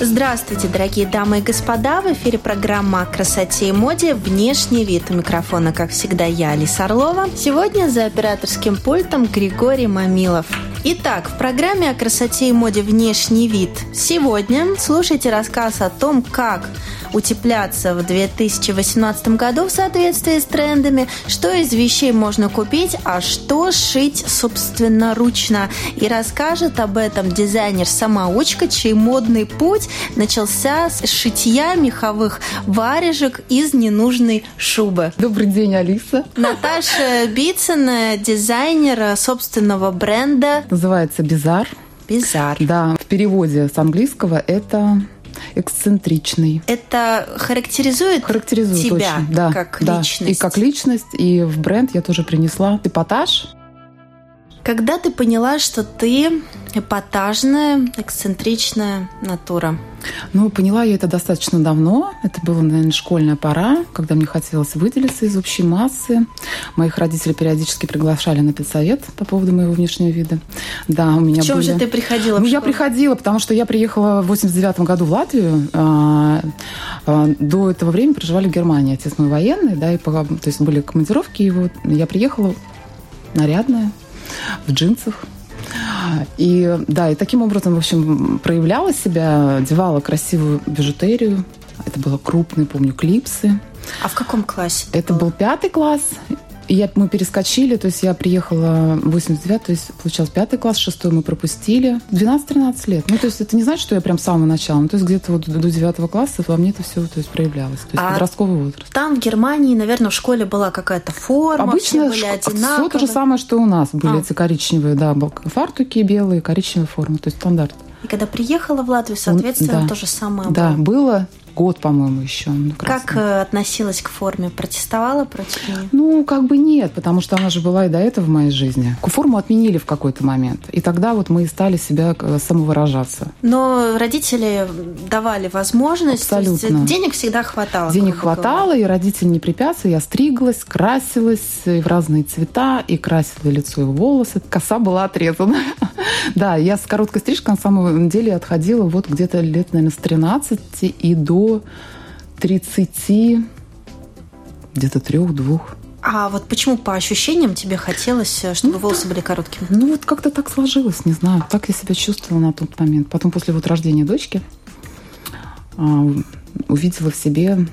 Здравствуйте, дорогие дамы и господа! В эфире программа о красоте и моде «Внешний вид». У микрофона, как всегда, я, Алиса Орлова. Сегодня за операторским пультом Григорий Мамилов. Итак, в программе о красоте и моде «Внешний вид» сегодня слушайте рассказ о том, как утепляться в 2018 году в соответствии с трендами, что из вещей можно купить, а что шить собственноручно. И расскажет об этом дизайнер-самоучка, чей модный путь начался с шитья меховых варежек из ненужной шубы. Добрый день, Алиса. Наташа Бицын, дизайнер собственного бренда. Называется «Бизар». Бизар. Да, в переводе с английского это эксцентричный. Это характеризует, характеризует тебя очень, да, как да. личность? И как личность, и в бренд я тоже принесла эпатаж. Когда ты поняла, что ты эпатажная, эксцентричная натура? Ну, поняла я это достаточно давно. Это была, наверное, школьная пора, когда мне хотелось выделиться из общей массы. Моих родителей периодически приглашали на педсовет по поводу моего внешнего вида. Да, у меня В чем были... же ты приходила? Ну, я приходила, потому что я приехала в 89 году в Латвию. А, а, До этого времени проживали в Германии. Отец мой военный, да, и по- то есть были командировки. И вот я приехала нарядная, в джинсах. И да, и таким образом, в общем, проявляла себя, одевала красивую бижутерию. Это было крупные, помню, клипсы. А в каком классе? Это был пятый класс. Я, мы перескочили, то есть я приехала в 89, то есть получалось пятый класс, шестой мы пропустили. 12-13 лет. Ну, то есть это не значит, что я прям с самого начала. Ну, то есть где-то вот до девятого класса во мне это все то есть, проявлялось. То есть А подростковый возраст. Там в Германии, наверное, в школе была какая-то форма, Обычно все были все одинаковые. то же самое, что у нас. Были А. эти коричневые, да, фартуки белые, коричневая форма. То есть стандарт. И когда приехала в Латвию, соответственно, да. то же самое Да, было. было год, по-моему, еще. ну, Как э, относилась к форме? Протестовала против нее? Ну, как бы нет, потому что она же была и до этого в моей жизни. Форму отменили в какой-то момент. И тогда вот мы и стали себя э, самовыражаться. Но родители давали возможность. то есть Абсолютно. денег всегда хватало. Денег хватало, и родители не препятствовали. Я стриглась, красилась и в разные цвета, и красила лицо и волосы. Коса была отрезана. Да, я с короткой стрижкой на самом деле отходила вот где-то лет, наверное, с 13 и до 30, где-то трех-двух. А вот почему по ощущениям тебе хотелось, э, чтобы волосы были короткими? Ну, вот как-то так сложилось, не знаю. Так я себя чувствовала на тот момент. Потом, после вот рождения дочки, а, увидела в себе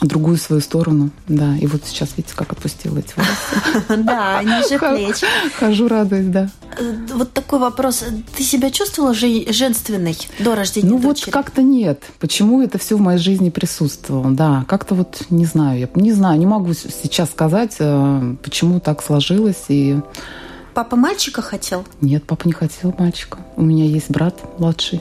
другую свою сторону. Да, и вот сейчас, видите, как отпустила эти волосы. Да, ниже плеч. Хожу, радуюсь, да. Э, Вот такой вопрос. Ты себя чувствовала же- женственной до рождения Ну вот как-то нет. Почему это все в моей жизни присутствовало? Да, как-то вот не знаю. Я не знаю, не могу сейчас сказать, э, почему так сложилось. И Папа мальчика хотел? Нет, папа не хотел мальчика. У меня есть брат младший.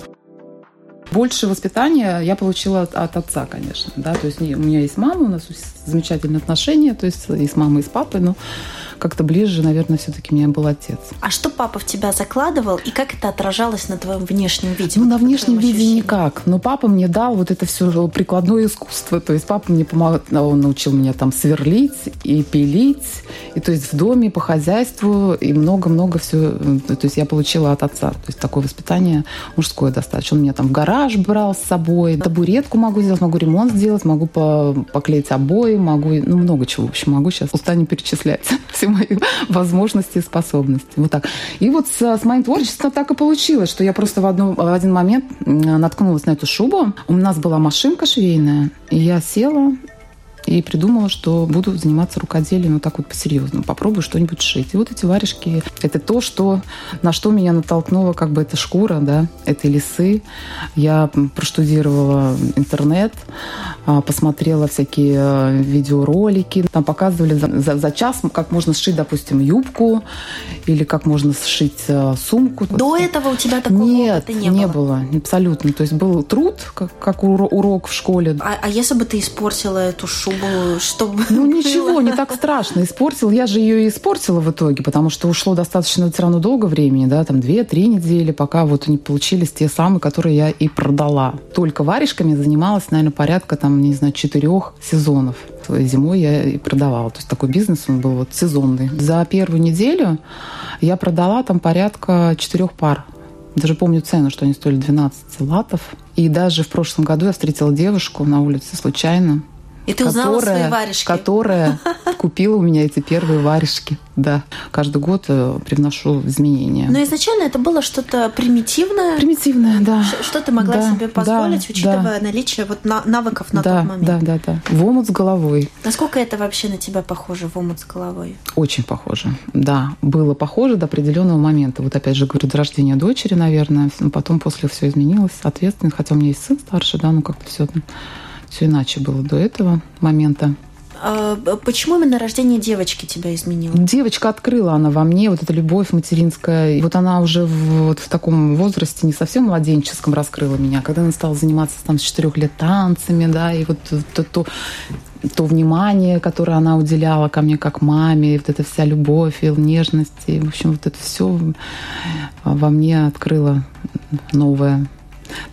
Больше воспитания я получила от, от отца, конечно. Да? То есть у меня есть мама, у нас замечательные отношения, то есть и с мамой, и с папой, но как-то ближе, наверное, все-таки меня был отец. А что папа в тебя закладывал, и как это отражалось на твоем внешнем виде? Ну, Вот на внешнем виде ощущениям? никак. Но папа мне дал вот это все прикладное искусство. То есть папа мне помогал, он научил меня там сверлить и пилить. И то есть в доме по хозяйству и много-много все. То есть я получила от отца. То есть такое воспитание мужское достаточно. Он меня там в гараж брал с собой. Табуретку могу сделать, могу ремонт сделать, могу по- поклеить обои, могу, ну, много чего, в общем, могу сейчас устанем перечислять все мои возможности и способности. Вот так. И вот с, с моим творчеством так и получилось, что я просто в, одну- в один момент наткнулась на эту шубу. У нас была машинка швейная, и я села и придумала, что буду заниматься рукоделием вот так вот по-серьезному. Попробую что-нибудь шить. И вот эти варежки – это то, что, на что меня натолкнула как бы эта шкура, да, этой лисы. Я проштудировала интернет, а, посмотрела всякие э, видеоролики. Там показывали за, за, за час, как можно сшить, допустим, юбку или как можно сшить э, сумку. До этого у тебя такого Нет, не, не было? было, абсолютно. То есть был труд, как, как уро- урок в школе. А, а если бы ты испортила эту шубу, что бы Ну было? ничего, не так страшно. Испортил. Я же ее и испортила в итоге, потому что ушло достаточно все равно долго времени, да, там две-три недели, пока вот не получились те самые, которые я и продала. Только варежками занималась, наверное, порядка там, не знаю, четырех сезонов. Зимой я и продавала. То есть такой бизнес он был вот сезонный. За первую неделю я продала там порядка четырех пар. Даже помню цену, что они стоили 12 латов. И даже в прошлом году я встретила девушку на улице случайно, И ты узнала свои которая, варежки? которая купила у меня эти первые варежки. Да, каждый год э, привношу изменения. Но изначально это было что-то примитивное, Примитивная, да. Что ты могла Да, себе позволить, да, учитывая наличие вот на- навыков на да, тот момент. да, да, да. В омут с головой. Насколько это вообще на тебя похоже в омут с головой? Очень похоже. Да, было похоже до определенного момента. Вот опять же говорю, до рождения дочери, наверное. Но потом после все изменилось, соответственно. Хотя у меня есть сын старший, да, ну как-то все, все иначе было до этого момента. А, почему именно рождение девочки тебя изменило? Девочка открыла она во мне вот эта любовь материнская. И вот она уже в, вот в таком возрасте, не совсем младенческом, раскрыла меня. Когда она стала заниматься там с четырех лет танцами, да, и вот то, то, то внимание, которое она уделяла ко мне как маме, и вот эта вся любовь и нежность, и, в общем, вот это все во мне открыло новое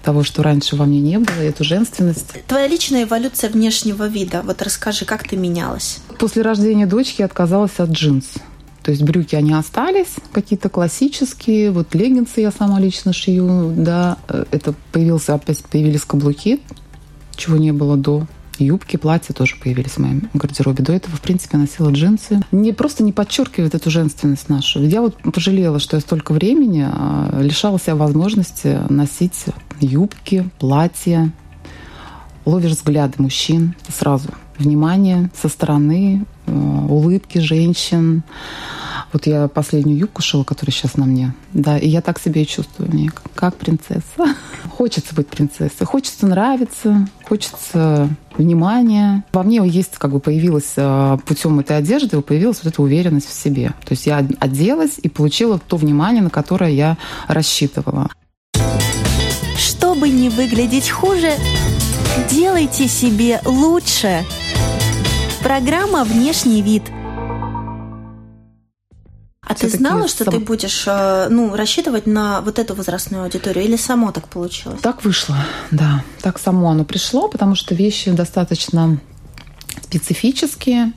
того, что раньше во мне не было, и эту женственность. Твоя личная эволюция внешнего вида. Вот расскажи, как ты менялась? После рождения дочки я отказалась от джинс. То есть брюки, они остались, какие-то классические. Вот леггинсы я сама лично шью, да. Э, Это появился, опять появились каблуки, чего не было до. Юбки, платья тоже появились в моем гардеробе. До этого, в принципе, носила джинсы. Не просто не подчеркивает эту женственность нашу. Я вот пожалела, что я столько времени а, лишала себя возможности носить юбки, платья. Ловишь взгляды мужчин сразу. Внимание со стороны, э, улыбки женщин. Вот я последнюю юбку шила, которая сейчас на мне. Да, и я так себя и чувствую. Мне как- как принцесса. Хочется быть принцессой. Хочется нравиться. Хочется внимания. Во мне есть, как бы появилась э, путем этой одежды, появилась вот эта уверенность в себе. То есть я оделась и получила то внимание, на которое я рассчитывала. Чтобы не выглядеть хуже, делайте себе лучше. Программа «Внешний вид». А ты знала, что сам- ты будешь э, ну, рассчитывать на вот эту возрастную аудиторию? Или само так получилось? Так вышло, да. Так само оно пришло, потому что вещи достаточно специфические.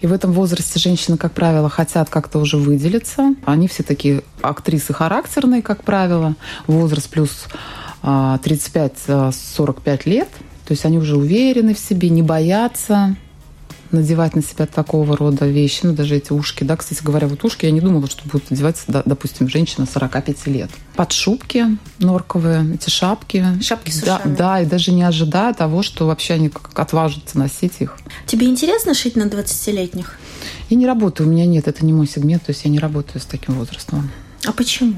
И в этом возрасте женщины, как правило, хотят как-то уже выделиться. Они все такие актрисы характерные, как правило. Возраст плюс а, 35-45 лет. То есть они уже уверены в себе, не боятся надевать на себя такого рода вещи, ну, даже эти ушки, да, кстати говоря, вот ушки, я не думала, что будут одевать, да, допустим, женщина 45 лет. Подшубки норковые, эти шапки. Шапки с да, ушами. да, и даже не ожидая того, что вообще они как отважатся носить их. Тебе интересно шить на 20-летних? Я не работаю, у меня нет, это не мой сегмент, то есть я не работаю с таким возрастом. А почему?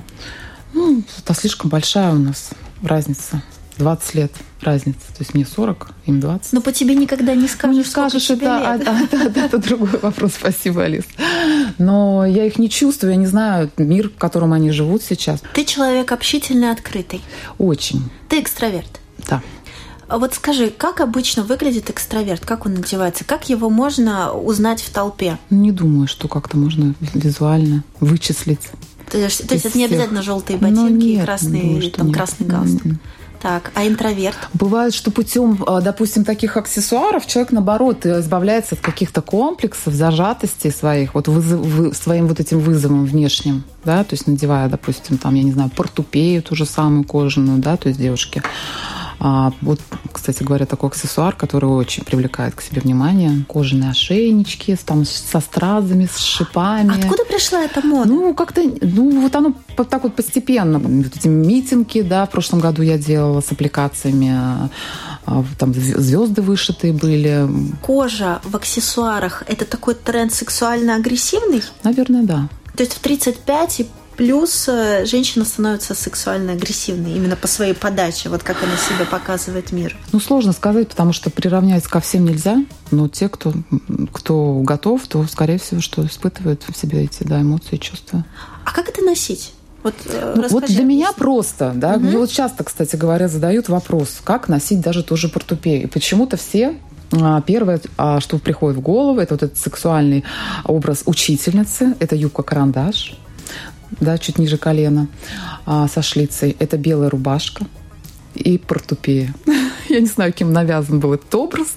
Ну, это слишком большая у нас разница. 20 лет разница. То есть мне 40, им 20. Ну, по тебе никогда не скажешь, Ну, не скажешь, это, а- лет. а- да, да, это другой вопрос. Спасибо, Алис. Но я их не чувствую, я не знаю мир, в котором они живут сейчас. Ты человек общительный, открытый. Очень, Ты экстраверт. да. А вот скажи, как обычно выглядит экстраверт? Как он одевается? Как его можно узнать в толпе? Не думаю, что как-то можно визуально вычислить. То есть, то есть это не обязательно желтые Ну, ботинки и нет, красный, думаю, там, нет. красный галстук. М-м. Так, а интроверт? Бывает, что путем, а, допустим, таких аксессуаров человек, наоборот, избавляется от каких-то комплексов, зажатостей своих, вот вызов- вы- своим вот этим вызовом внешним, да, то есть надевая, допустим, там, я не знаю, портупею ту же самую кожаную, да, то есть девушки. А, вот, кстати говоря, такой аксессуар, который очень привлекает к себе внимание. Кожаные ошейнички с, там, со стразами, с шипами. Откуда пришла эта мода? Ну, как-то, ну, вот оно так вот постепенно. Вот эти митинги, да, в прошлом году я делала с аппликациями а, там звезды вышитые были. Кожа в аксессуарах – это такой тренд сексуально-агрессивный? Наверное, да. То есть в 35 и плюс э, женщина становится сексуально агрессивной именно по своей подаче, вот как она себя показывает мир. Ну, сложно сказать, потому что приравнять ко всем нельзя, но те, кто, кто готов, то, скорее всего, что испытывают в себе эти да, эмоции, чувства. А как это носить? Вот, э, ну, вот для меня просто, да. Угу. Мне вот часто, кстати говоря, задают вопрос, как носить даже тоже портупею. И почему-то все а, Первое, а, что приходит в голову, это вот этот сексуальный образ учительницы. Это юбка-карандаш, да, чуть ниже колена, а, со шлицей. Это белая рубашка и портупея. Я не знаю, кем навязан был этот образ.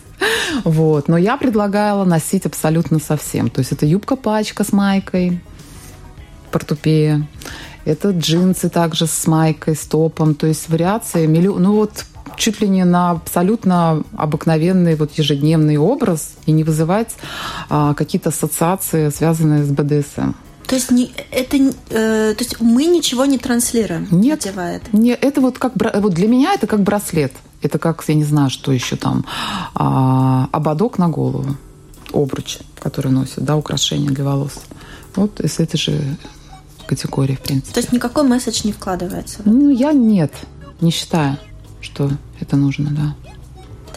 Вот. Но я предлагала носить абсолютно совсем. То есть это юбка-пачка с майкой, портупея. Это джинсы также с майкой, с топом. То есть вариации миллион. Ну вот чуть ли не на абсолютно обыкновенный вот ежедневный образ и не вызывать а, какие-то ассоциации, связанные с БДСМ. То есть не, это, э, то есть мы ничего не транслируем, нет, надевая это? Нет, это вот как вот для меня это как браслет. Это как, я не знаю, что еще там, а, ободок на голову, обруч, который носят, да, украшения для волос. Вот из этой же категории, в принципе. То есть никакой месседж не вкладывается? Ну, я нет, не считаю, что это нужно, да.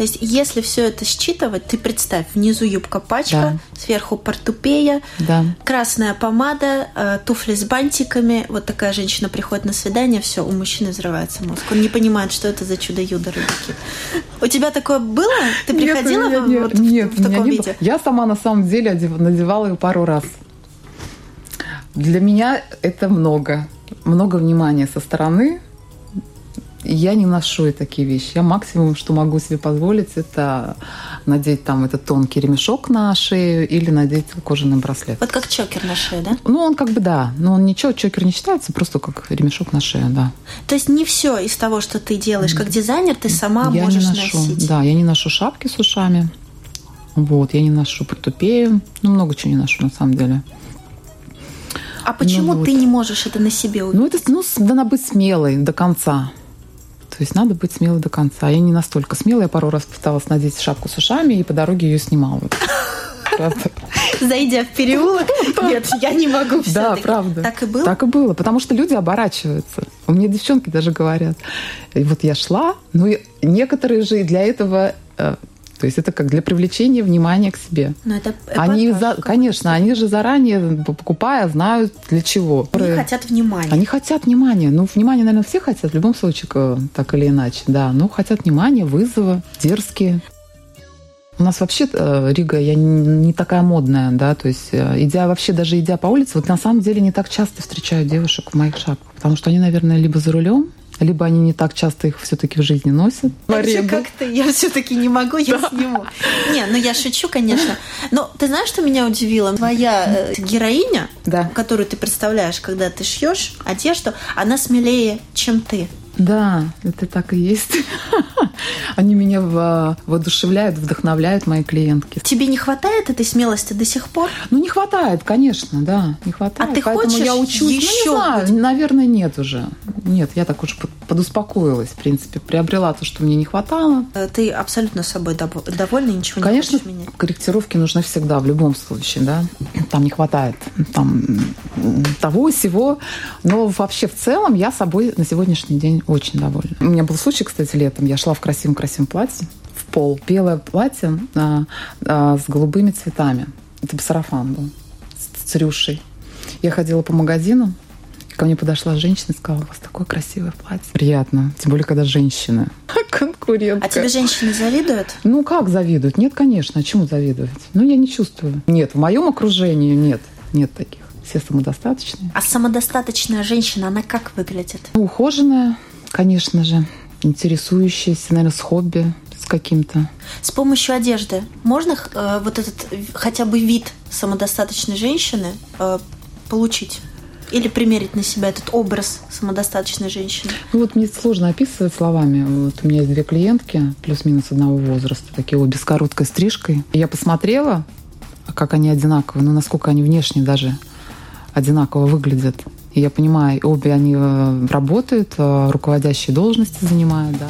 То есть, если все это считывать, ты представь, внизу юбка-пачка, да. сверху портупея, да. красная помада, э, туфли с бантиками. Вот такая женщина приходит на свидание, все, у мужчины взрывается мозг. Он не понимает, что это за чудо-юдо рыбки. У тебя такое было? Ты приходила нет, в, нет, вот, нет, в, в таком виде? Было. Я сама на самом деле надевала ее пару раз. Для меня это много. Много внимания со стороны. Я не ношу такие вещи. Я максимум, что могу себе позволить, это надеть там этот тонкий ремешок на шею или надеть кожаный браслет. Вот как чокер на шее, да? Ну, он как бы да. Но он ничего, чокер не считается, просто как ремешок на шею, да. То есть не все из того, что ты делаешь как дизайнер, ты сама я можешь не ношу, носить? Да, я не ношу шапки с ушами. Вот, я не ношу портупею. Ну, много чего не ношу, на самом деле. А почему ну, вот. ты не можешь это на себе увидеть? Ну, это, ну, надо быть смелой до конца. То есть надо быть смелой до конца. Я не настолько смелая. Я пару раз пыталась надеть шапку с ушами и по дороге ее снимала. Зайдя в переулок, нет, я не могу все Да, правда. Так и было? Так и было, потому что люди оборачиваются. У меня девчонки даже говорят. И вот я шла, ну и некоторые же для этого э, то есть это как для привлечения внимания к себе. Но это они, за, конечно, они же заранее, покупая, знают для чего. Они хотят внимания. Они хотят внимания. Ну, внимание, наверное, все хотят, в любом случае, так или иначе, да. Но хотят внимания, вызова, дерзкие. У нас вообще э, Рига, я не такая модная, да, то есть э, идя вообще даже идя по улице, вот на самом деле не так часто встречаю девушек в моих шапках, потому что они, наверное, либо за рулем, либо они не так часто их все-таки в жизни носят. Как-то я все-таки не могу, я да. сниму. Не, ну я шучу, конечно. Но ты знаешь, что меня удивило? Твоя э, героиня, да. которую ты представляешь, когда ты шьешь одежду, она смелее, чем ты. Да, это так и есть. Они меня воодушевляют, вдохновляют, мои клиентки. Тебе не хватает этой смелости до сих пор? Ну, не хватает, конечно, да, не хватает. А ты Поэтому хочешь я учусь. Еще? Ну, не знаю, наверное, нет уже. Нет, я так уж подуспокоилась, в принципе, приобрела то, что мне не хватало. Э, ты абсолютно собой довольна, ничего конечно, не хочешь менять? корректировки нужны всегда, в любом случае, да. Там не хватает там, того, всего. Но вообще в целом я собой на сегодняшний день очень довольна. У меня был случай, кстати, летом. Я шла в красивом-красивом платье, в пол. Белое платье а, а, с голубыми цветами. Это сарафан был с црюшей. Я ходила по магазину, ко мне подошла женщина и сказала, у вас такое красивое платье. Приятно. Тем более, когда женщина. Конкурентка. А тебе женщины завидуют? Ну, как завидуют? Нет, конечно. А чему завидовать? Ну, я не чувствую. Нет, в моем окружении нет. Нет таких. Все самодостаточные. А самодостаточная женщина, она как выглядит? Ухоженная, конечно же, интересующаяся, наверное, с хобби, с каким-то. С помощью одежды можно э, вот этот хотя бы вид самодостаточной женщины э, получить? Или примерить на себя этот образ самодостаточной женщины? Ну вот мне сложно описывать словами. Вот у меня есть две клиентки, плюс-минус одного возраста, такие обе с короткой стрижкой. Я посмотрела, как они одинаковые, ну насколько они внешне даже одинаково выглядят. И я понимаю, обе они э, работают, э, руководящие должности занимают, да.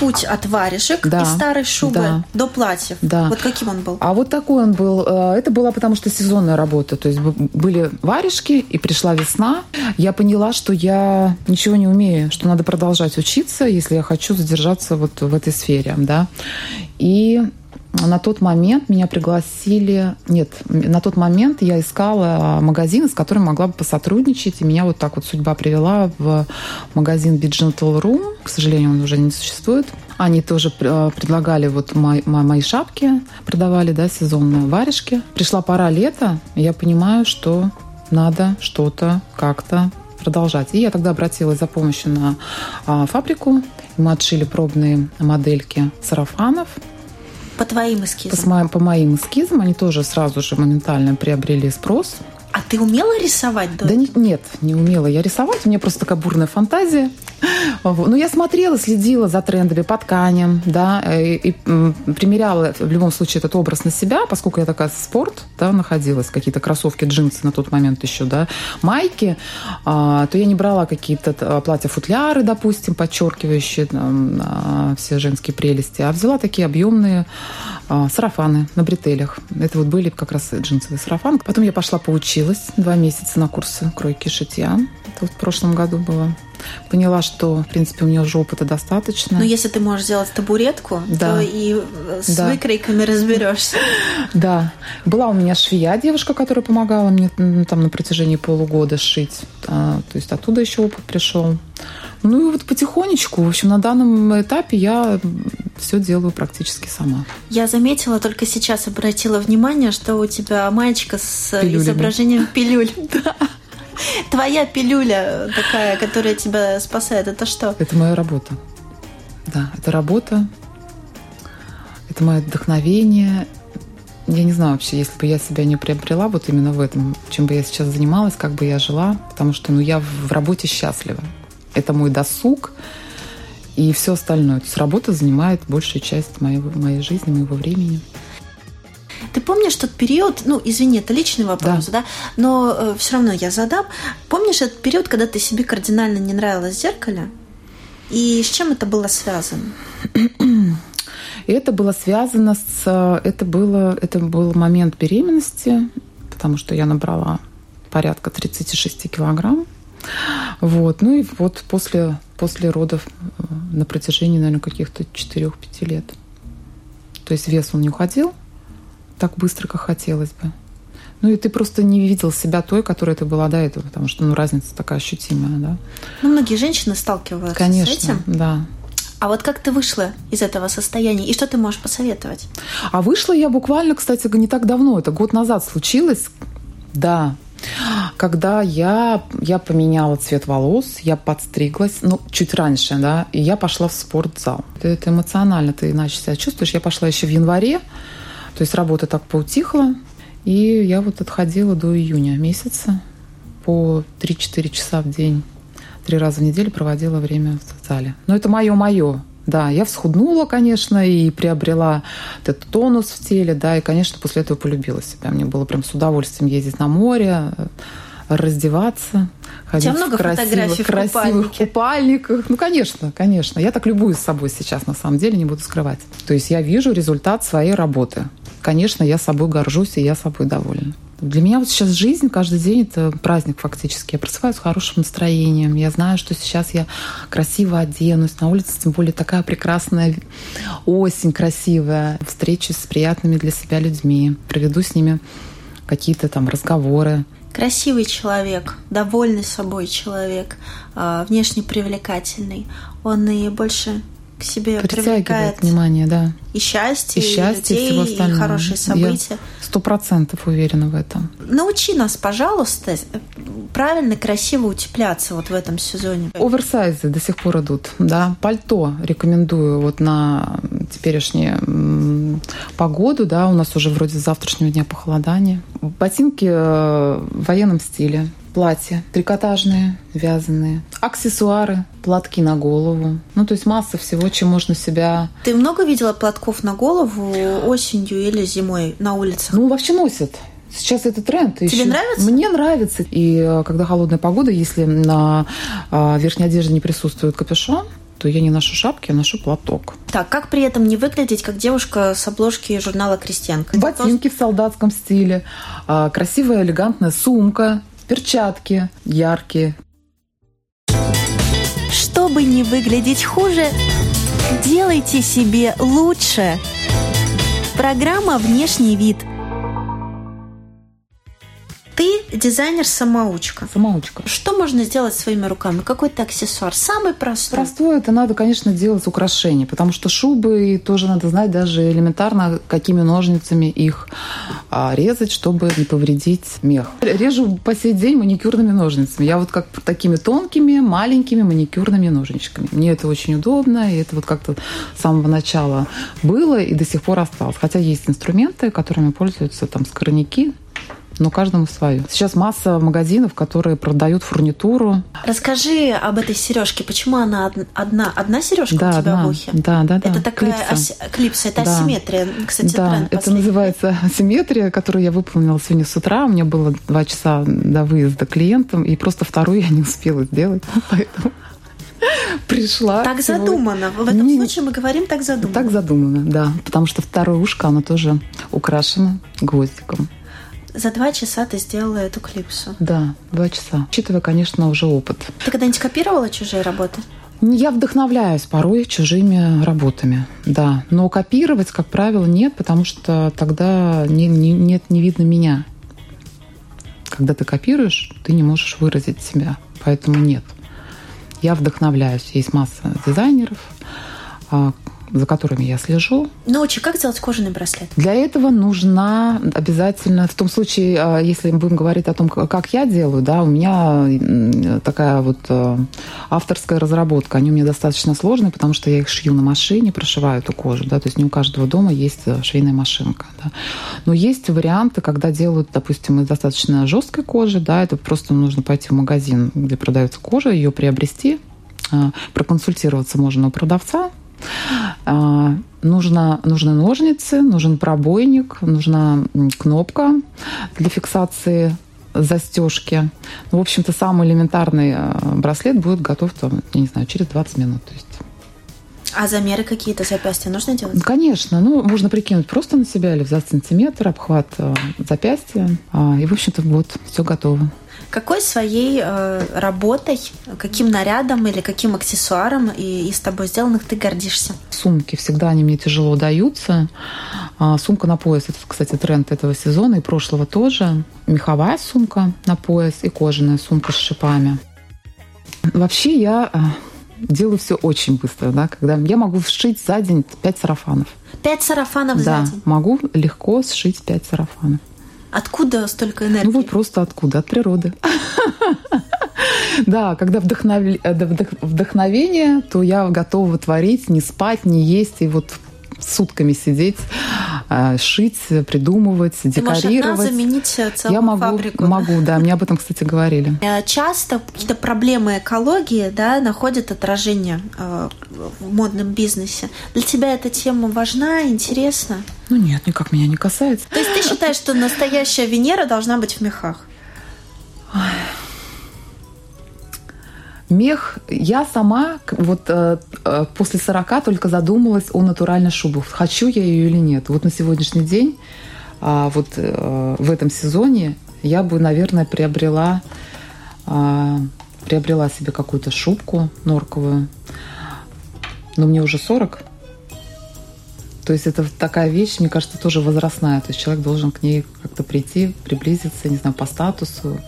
путь от варежек да. из старой шубы да. до платьев. Да. Вот каким он был? А вот такой он был. Э, это была потому что сезонная работа. То есть были варежки, и пришла весна. Я поняла, что я ничего не умею, что надо продолжать учиться, если я хочу задержаться вот в этой сфере. Да? И на тот момент меня пригласили... Нет, на тот момент я искала магазин, с которым могла бы посотрудничать. И меня вот так вот судьба привела в магазин Digital Room. К сожалению, он уже не существует. Они тоже э, предлагали вот мои, мои шапки, продавали, да, сезонные варежки. Пришла пора лета, и я понимаю, что надо что-то как-то продолжать. И я тогда обратилась за помощью на а, фабрику. Мы отшили пробные модельки сарафанов по твоим эскизам? По, по моим эскизам они тоже сразу же моментально приобрели спрос. А ты умела рисовать до Да не, нет, не умела я рисовать. У меня просто такая бурная фантазия. Ну, я смотрела, следила за трендами по тканям, да, и, и примеряла в любом случае этот образ на себя, поскольку я такая спорт, да, находилась, какие-то кроссовки, джинсы на тот момент еще, да, майки, а, то я не брала какие-то а, платья-футляры, допустим, подчеркивающие там, а, все женские прелести, а взяла такие объемные а, сарафаны на бретелях. Это вот были как раз джинсовые сарафаны. Потом я пошла поучилась два месяца на курсы кройки и шитья. Это вот в прошлом году было. Поняла, что, в принципе, у меня уже опыта достаточно. Но если ты можешь сделать табуретку, да. то и с да. выкройками разберешься. Да. Была у меня швея, девушка, которая помогала мне там на протяжении полугода шить. А, то есть оттуда еще опыт пришел. Ну и вот потихонечку, в общем, на данном этапе я все делаю практически сама. Я заметила, только сейчас обратила внимание, что у тебя маечка с Пилюлями. изображением пилюль. Да. Твоя пилюля такая, которая тебя спасает, это что? Это моя работа. Да, это работа, это мое вдохновение. Я не знаю вообще, если бы я себя не приобрела вот именно в этом, чем бы я сейчас занималась, как бы я жила, потому что ну, я в работе счастлива. Это мой досуг и все остальное. То есть работа занимает большую часть моей, моей жизни, моего времени. Ты помнишь тот период, ну, извини, это личный вопрос, да, да но э, все равно я задам. Помнишь этот период, когда ты себе кардинально не нравилась в зеркале? И с чем это было связано? это было связано с... Это, было, это был момент беременности, потому что я набрала порядка 36 килограмм. Вот. Ну и вот после, после родов э, на протяжении, наверное, каких-то 4-5 лет. То есть вес он не уходил так быстро, как хотелось бы. Ну и ты просто не видел себя той, которой ты была до этого, потому что ну, разница такая ощутимая, да. Ну, многие женщины сталкиваются Конечно, с этим. да. А вот как ты вышла из этого состояния и что ты можешь посоветовать? А вышла я буквально, кстати, не так давно, это год назад случилось. Да, когда я, я поменяла цвет волос, я подстриглась, ну, чуть раньше, да, и я пошла в спортзал. Это, эмоционально ты иначе себя чувствуешь. Я пошла еще в январе, то есть работа так поутихла, и я вот отходила до июня месяца по 3-4 часа в день. Три раза в неделю проводила время в зале. Но это мое-мое. Да, я всхуднула, конечно, и приобрела этот тонус в теле, да, и, конечно, после этого полюбила себя. Мне было прям с удовольствием ездить на море, раздеваться, ходить много в красивых, красивых купальниках. Ну, конечно, конечно. Я так любуюсь собой сейчас, на самом деле, не буду скрывать. То есть я вижу результат своей работы. Конечно, я собой горжусь, и я собой довольна. Для меня вот сейчас жизнь, каждый день это праздник фактически. Я просыпаюсь с хорошим настроением. Я знаю, что сейчас я красиво оденусь. На улице тем более такая прекрасная осень красивая. Встречусь с приятными для себя людьми. Проведу с ними какие-то там разговоры. Красивый человек, довольный собой человек, а, внешне привлекательный. Он и больше к себе привлекает внимание, да. И счастье, и, счастье, и, людей, и, и хорошие события. Сто процентов уверена в этом. Научи нас, пожалуйста, правильно, красиво утепляться вот в этом сезоне. Оверсайзы до сих пор идут, да. Пальто рекомендую вот на теперешнюю погоду, да, у нас уже вроде с завтрашнего дня похолодание. Ботинки э, в военном стиле, платья трикотажные, вязаные, аксессуары, платки на голову. Ну, то есть масса всего, чем можно себя... Ты много видела платков на голову осенью или зимой на улицах? Ну, вообще носят. Сейчас это тренд. Тебе еще... нравится? Мне нравится. И э, когда холодная погода, если на а, верхней одежде не присутствует капюшон, то я не ношу шапки, я ношу платок. Так, как при этом не выглядеть как девушка с обложки журнала «Крестьянка»? Ботинки в солдатском стиле, а, красивая элегантная сумка, перчатки яркие. Чтобы не выглядеть хуже, делайте себе лучше. Программа «Внешний вид» – дизайнер-самоучка. Самоучка. Что можно сделать своими руками? Какой-то аксессуар? Самый простой. Простой это надо, конечно, делать украшения, потому что шубы тоже надо знать даже элементарно, какими ножницами их а, резать, чтобы не повредить мех. Режу по сей день маникюрными ножницами. Я вот как такими тонкими, маленькими маникюрными ножничками. Мне это очень удобно, и это вот как-то с самого начала было и до сих пор осталось. Хотя есть инструменты, которыми пользуются там скорняки, но каждому свое. Сейчас масса магазинов, которые продают фурнитуру. Расскажи об этой сережке. Почему она одна, одна сережка да, у тебя одна. в ухе? Да, да, да. Это такая клипса. Ос... клипса, это да. асимметрия. Кстати, да, тренд это называется асимметрия, которую я выполнила сегодня с утра. У меня было два часа до выезда клиентам, и просто вторую я не успела сделать, поэтому пришла. Так сегодня. задумано. В этом не... случае мы говорим так задумано. Так задумано, да. Потому что второе ушко, оно тоже украшено гвоздиком. За два часа ты сделала эту клипсу. Да, два часа. Учитывая, конечно, уже опыт. Ты когда-нибудь копировала чужие работы? Я вдохновляюсь порой чужими работами, да. Но копировать, как правило, нет, потому что тогда не, не, нет, не видно меня. Когда ты копируешь, ты не можешь выразить себя. Поэтому нет. Я вдохновляюсь. Есть масса дизайнеров, а, за которыми я слежу. Научи, как сделать кожаный браслет? Для этого нужна обязательно, в том случае, а, если мы будем говорить о том, как я делаю, да, у меня такая вот а, авторская разработка. Они у меня достаточно сложные, потому что я их шью на машине, прошиваю эту кожу, да, то есть не у каждого дома есть а, швейная машинка, да. Но есть варианты, когда делают, допустим, из достаточно жесткой кожи, да, это просто нужно пойти в магазин, где продается кожа, ее приобрести, проконсультироваться можно у продавца, нужно, нужны ножницы, нужен пробойник, нужна кнопка для фиксации застежки. Ну, в общем-то, самый элементарный а, браслет будет готов, там, я не знаю, через 20 минут. То есть. А замеры какие-то запястья нужно делать? Конечно. Ну, можно прикинуть просто на себя или взять сантиметр, обхват э, запястья. И, в общем-то, вот, все готово. Какой своей э, работой, каким нарядом или каким аксессуаром и, из тобой сделанных ты гордишься? Сумки всегда они мне тяжело даются. А, сумка на пояс это, кстати, тренд этого сезона и прошлого тоже. Меховая сумка на пояс и кожаная сумка с шипами. Вообще я э, делаю все очень быстро, да, когда я могу сшить за день пять сарафанов. Пять сарафанов да, за день? могу легко сшить пять сарафанов. Откуда столько энергии? Ну вот просто откуда? От природы. Да, когда вдохновение, то я готова творить, не спать, не есть, и вот сутками сидеть, а, шить, придумывать, Ты декорировать. Можешь заменить целую Я могу, фабрику. Могу, да, мне об этом, кстати, говорили. Э, часто какие-то проблемы экологии да, находят отражение э, в модном бизнесе. Для тебя эта тема важна, интересна? Ну нет, никак меня не касается. То есть ты считаешь, что настоящая Венера должна быть в мехах? Мех, я сама вот э, э после 40 только задумалась о натуральной шубе. Хочу я ее или нет. Вот на сегодняшний день, э, вот э, в этом сезоне я бы, наверное, приобрела, э, приобрела себе какую-то шубку норковую. Но мне уже 40. То есть это такая вещь, мне кажется, тоже возрастная. То есть человек должен к ней как-то прийти, приблизиться, не знаю, по статусу,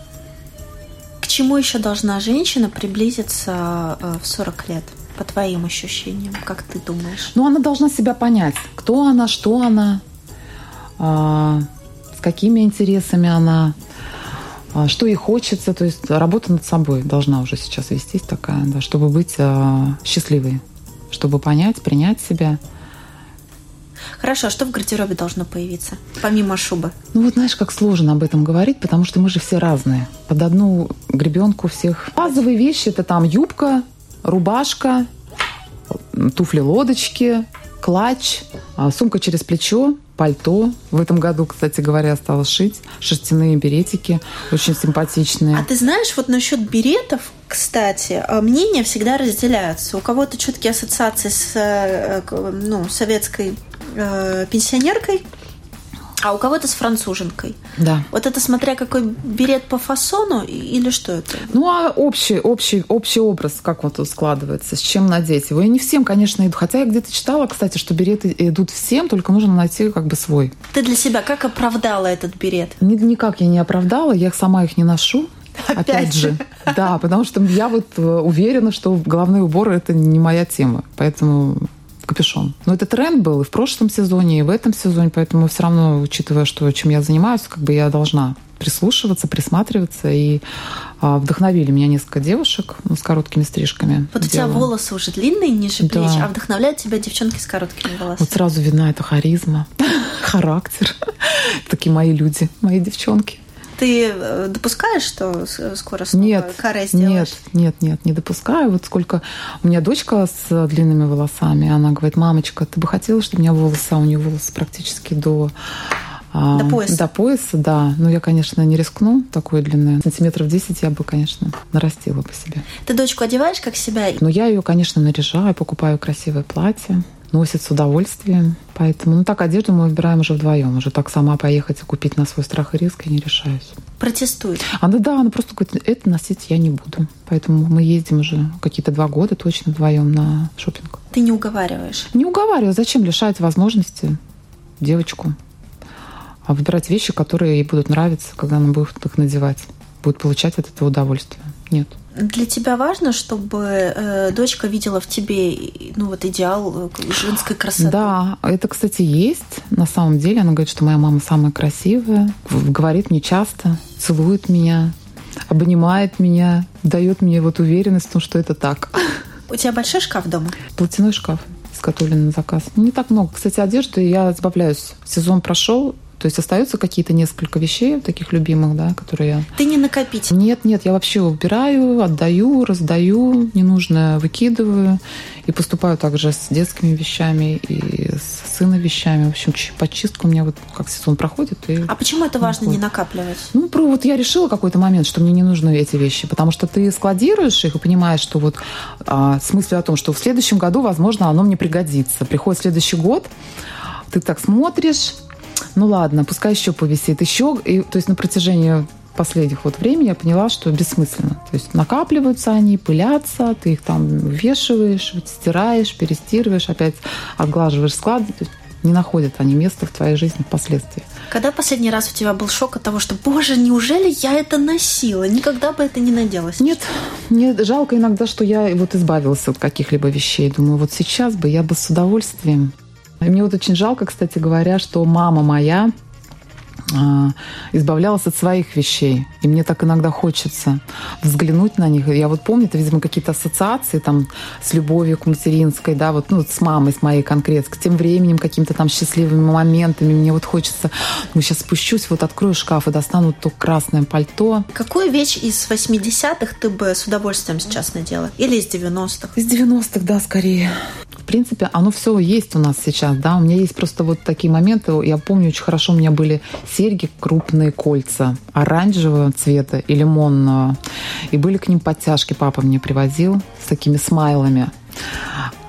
чему еще должна женщина приблизиться э, в 40 лет? По твоим ощущениям, как ты думаешь? Ну, она должна себя понять, кто она, что она, а, с какими интересами она, а, что ей хочется. То есть работа над собой должна уже сейчас вестись такая, да, чтобы быть а, счастливой, чтобы понять, принять себя – Хорошо, а что в гардеробе должно появиться, помимо шубы? Ну вот знаешь, как сложно об этом говорить, потому что мы же все разные. Под одну гребенку всех. Базовые вещи это там юбка, рубашка, туфли-лодочки, клатч, А, сумка через плечо, пальто. В этом году, кстати говоря, стала шить шерстяные беретики, очень симпатичные. А ты знаешь, вот насчет беретов, кстати, а, мнения всегда разделяются. У кого-то четкие ассоциации с э, ну, советской э, пенсионеркой, а у кого-то с француженкой. Да. Вот это смотря какой берет по фасону или что это? Ну, а общий, общий, общий образ, как вот складывается, с чем надеть его. И не всем, конечно, идут. Хотя я где-то читала, кстати, что береты идут всем, только нужно найти как бы свой. Ты для себя как оправдала этот берет? Ни, никак я не оправдала, я сама их не ношу. Опять, Опять же. Да, потому что я вот э, уверена, что головные уборы это не моя тема. Поэтому капюшон. Но это тренд был и в прошлом сезоне, и в этом сезоне, поэтому все равно, учитывая, что чем я занимаюсь, как бы я должна прислушиваться, присматриваться. И а, вдохновили меня несколько девушек ну, с короткими стрижками. Вот у тебя волосы уже длинные, ниже плеч, да. а вдохновляют тебя девчонки с короткими волосами. Вот сразу видна эта харизма, характер. Такие мои люди, мои девчонки. Ты э, допускаешь, что скоро снова нет, каре сделаешь? Нет, нет, нет, не допускаю. Вот сколько... У меня дочка с длинными волосами, она говорит, мамочка, ты бы хотела, чтобы у меня волосы, а у нее волосы практически до а, до пояса? До пояса, да. Но я, конечно, не рискну такой длины. Сантиметров 10 я бы, конечно, нарастила по себе. Ты дочку одеваешь как себя? Ну, я ее, конечно, наряжаю, покупаю красивое платье носит с удовольствием. Поэтому, ну так, одежду мы выбираем уже вдвоем. Уже так сама поехать и купить на свой страх и риск я не решаюсь. Протестует? Она, да, она просто говорит, это носить я не буду. Поэтому мы ездим уже какие-то два года точно вдвоем на шопинг. Ты не уговариваешь? Не уговариваю. Зачем лишать возможности девочку а выбирать вещи, которые ей будут нравиться, когда она будет их надевать, будет получать от этого удовольствие? Нет. Для тебя важно, чтобы э, дочка видела в тебе ну, вот идеал э, женской красоты? Да, это, кстати, есть. На самом деле она говорит, что моя мама самая красивая, говорит мне часто, целует меня, обнимает меня, дает мне вот уверенность в том, что это так. У тебя большой шкаф дома? Платяной шкаф изготовлен на заказ. Не так много. Кстати, одежды я избавляюсь. Сезон прошел, то есть остаются какие-то несколько вещей таких любимых, да, которые я... Ты не накопить? Нет, нет, я вообще убираю, отдаю, раздаю, ненужное выкидываю. И поступаю также с детскими вещами и с сына вещами. В общем, подчистка у меня вот как сезон проходит. И а почему это важно не накапливать? Ну, про, вот я решила какой-то момент, что мне не нужны эти вещи, потому что ты складируешь их и понимаешь, что вот а, с мыслью о том, что в следующем году, возможно, оно мне пригодится. Приходит следующий год, ты так смотришь, ну ладно, пускай еще повисит. Еще, и, то есть на протяжении последних вот времени я поняла, что бессмысленно. То есть накапливаются они, пылятся, ты их там вешиваешь, стираешь, перестирываешь, опять отглаживаешь склад. Не находят они места в твоей жизни впоследствии. Когда последний раз у тебя был шок от того, что, боже, неужели я это носила? Никогда бы это не наделась. Нет, мне жалко иногда, что я вот избавилась от каких-либо вещей. Думаю, вот сейчас бы я бы с удовольствием и мне вот очень жалко, кстати говоря, что мама моя а, избавлялась от своих вещей. И мне так иногда хочется взглянуть на них. Я вот помню, это, видимо, какие-то ассоциации там с любовью к материнской, да, вот, ну, с мамой, с моей конкретно, с тем временем, какими-то там счастливыми моментами. Мне вот хочется, ну, сейчас спущусь, вот открою шкаф и достану то красное пальто. Какую вещь из 80-х ты бы с удовольствием сейчас надела? Или из 90-х? Из 90-х, да, скорее. В принципе, оно все есть у нас сейчас, да. У меня есть просто вот такие моменты. Я помню очень хорошо, у меня были серьги, крупные кольца, оранжевого цвета и лимонного. И были к ним подтяжки, папа мне привозил с такими смайлами.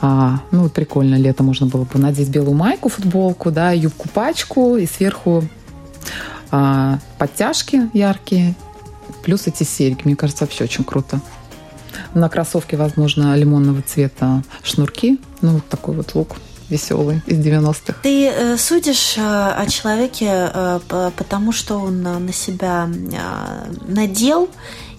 А, ну, вот прикольно, лето можно было бы надеть белую майку, футболку, да, юбку-пачку и сверху а, подтяжки яркие, плюс эти серьги. Мне кажется, вообще очень круто. На кроссовке, возможно, лимонного цвета шнурки. Ну, вот такой вот лук веселый из 90-х. Ты э, судишь э, о человеке э, потому, что он на себя э, надел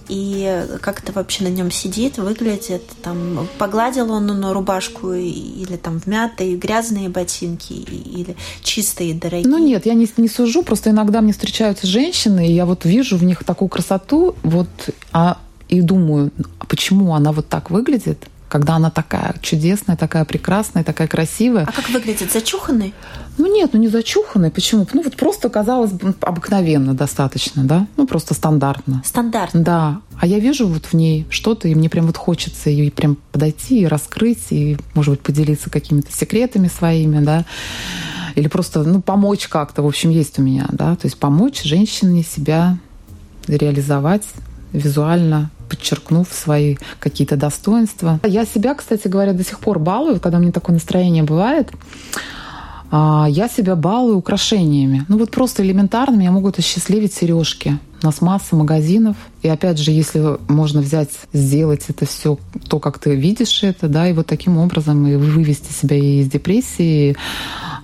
и как это вообще на нем сидит, выглядит. Там погладил он на рубашку или там в мятые грязные ботинки или чистые дорогие. Ну нет, я не, не сужу, просто иногда мне встречаются женщины, и я вот вижу в них такую красоту, вот, а и думаю, а почему она вот так выглядит, когда она такая чудесная, такая прекрасная, такая красивая. А как выглядит? Зачуханный? Ну нет, ну не зачуханный. Почему? Ну вот просто казалось бы обыкновенно достаточно, да? Ну просто стандартно. Стандартно? Да. А я вижу вот в ней что-то, и мне прям вот хочется ее прям подойти и раскрыть, и, может быть, поделиться какими-то секретами своими, да или просто ну, помочь как-то, в общем, есть у меня, да, то есть помочь женщине себя реализовать визуально, подчеркнув свои какие-то достоинства. Я себя, кстати говоря, до сих пор балую, когда у меня такое настроение бывает. А, я себя балую украшениями. Ну вот просто элементарно меня могут осчастливить сережки. У нас масса магазинов. И опять же, если можно взять, сделать это все то, как ты видишь это, да, и вот таким образом и вывести себя из депрессии,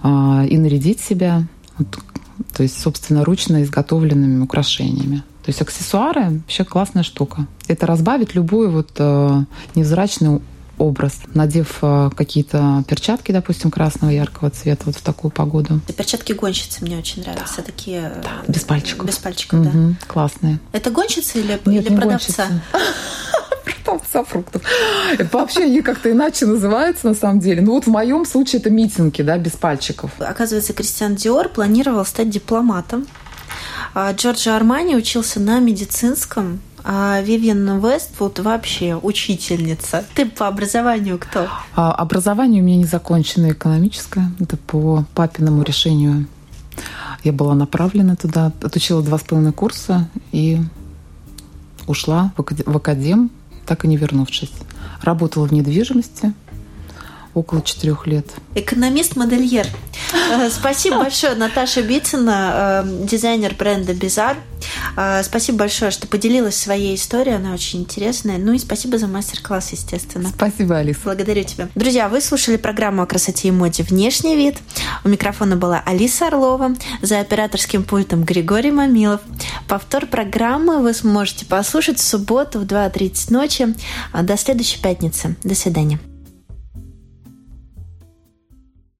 а, и нарядить себя, вот, то есть собственноручно изготовленными украшениями. То есть аксессуары вообще классная штука. Это разбавит любой вот э, невзрачный образ, надев э, какие-то перчатки, допустим, красного яркого цвета вот в такую погоду. Перчатки гонщицы мне очень нравятся, да. такие да, без пальчиков. Без пальчиков, угу, да. Классные. Это гонщицы или, Нет, или продавца? продавца фруктов. Это вообще они как-то иначе называются на самом деле. Ну вот в моем случае это митинги, да, без пальчиков. Оказывается, Кристиан Диор планировал стать дипломатом. А Джорджо Армани учился на медицинском, а Вивиан Вествуд вообще учительница. Ты по образованию кто? А, образование у меня незаконченное экономическое. Это по папиному решению. Я была направлена туда, отучила два с половиной курса и ушла в академ, так и не вернувшись. Работала в недвижимости – около четырех лет. Экономист-модельер. Э, спасибо большое, Наташа Бицина, э, дизайнер бренда Бизар. Э, спасибо большое, что поделилась своей историей, она очень интересная. Ну и спасибо за мастер-класс, естественно. Спасибо, Алиса. Благодарю тебя. Друзья, вы слушали программу о красоте и моде «Внешний вид». У микрофона была Алиса Орлова, за операторским пультом Григорий Мамилов. Повтор программы вы сможете послушать в субботу в 2.30 ночи. До следующей пятницы. До свидания.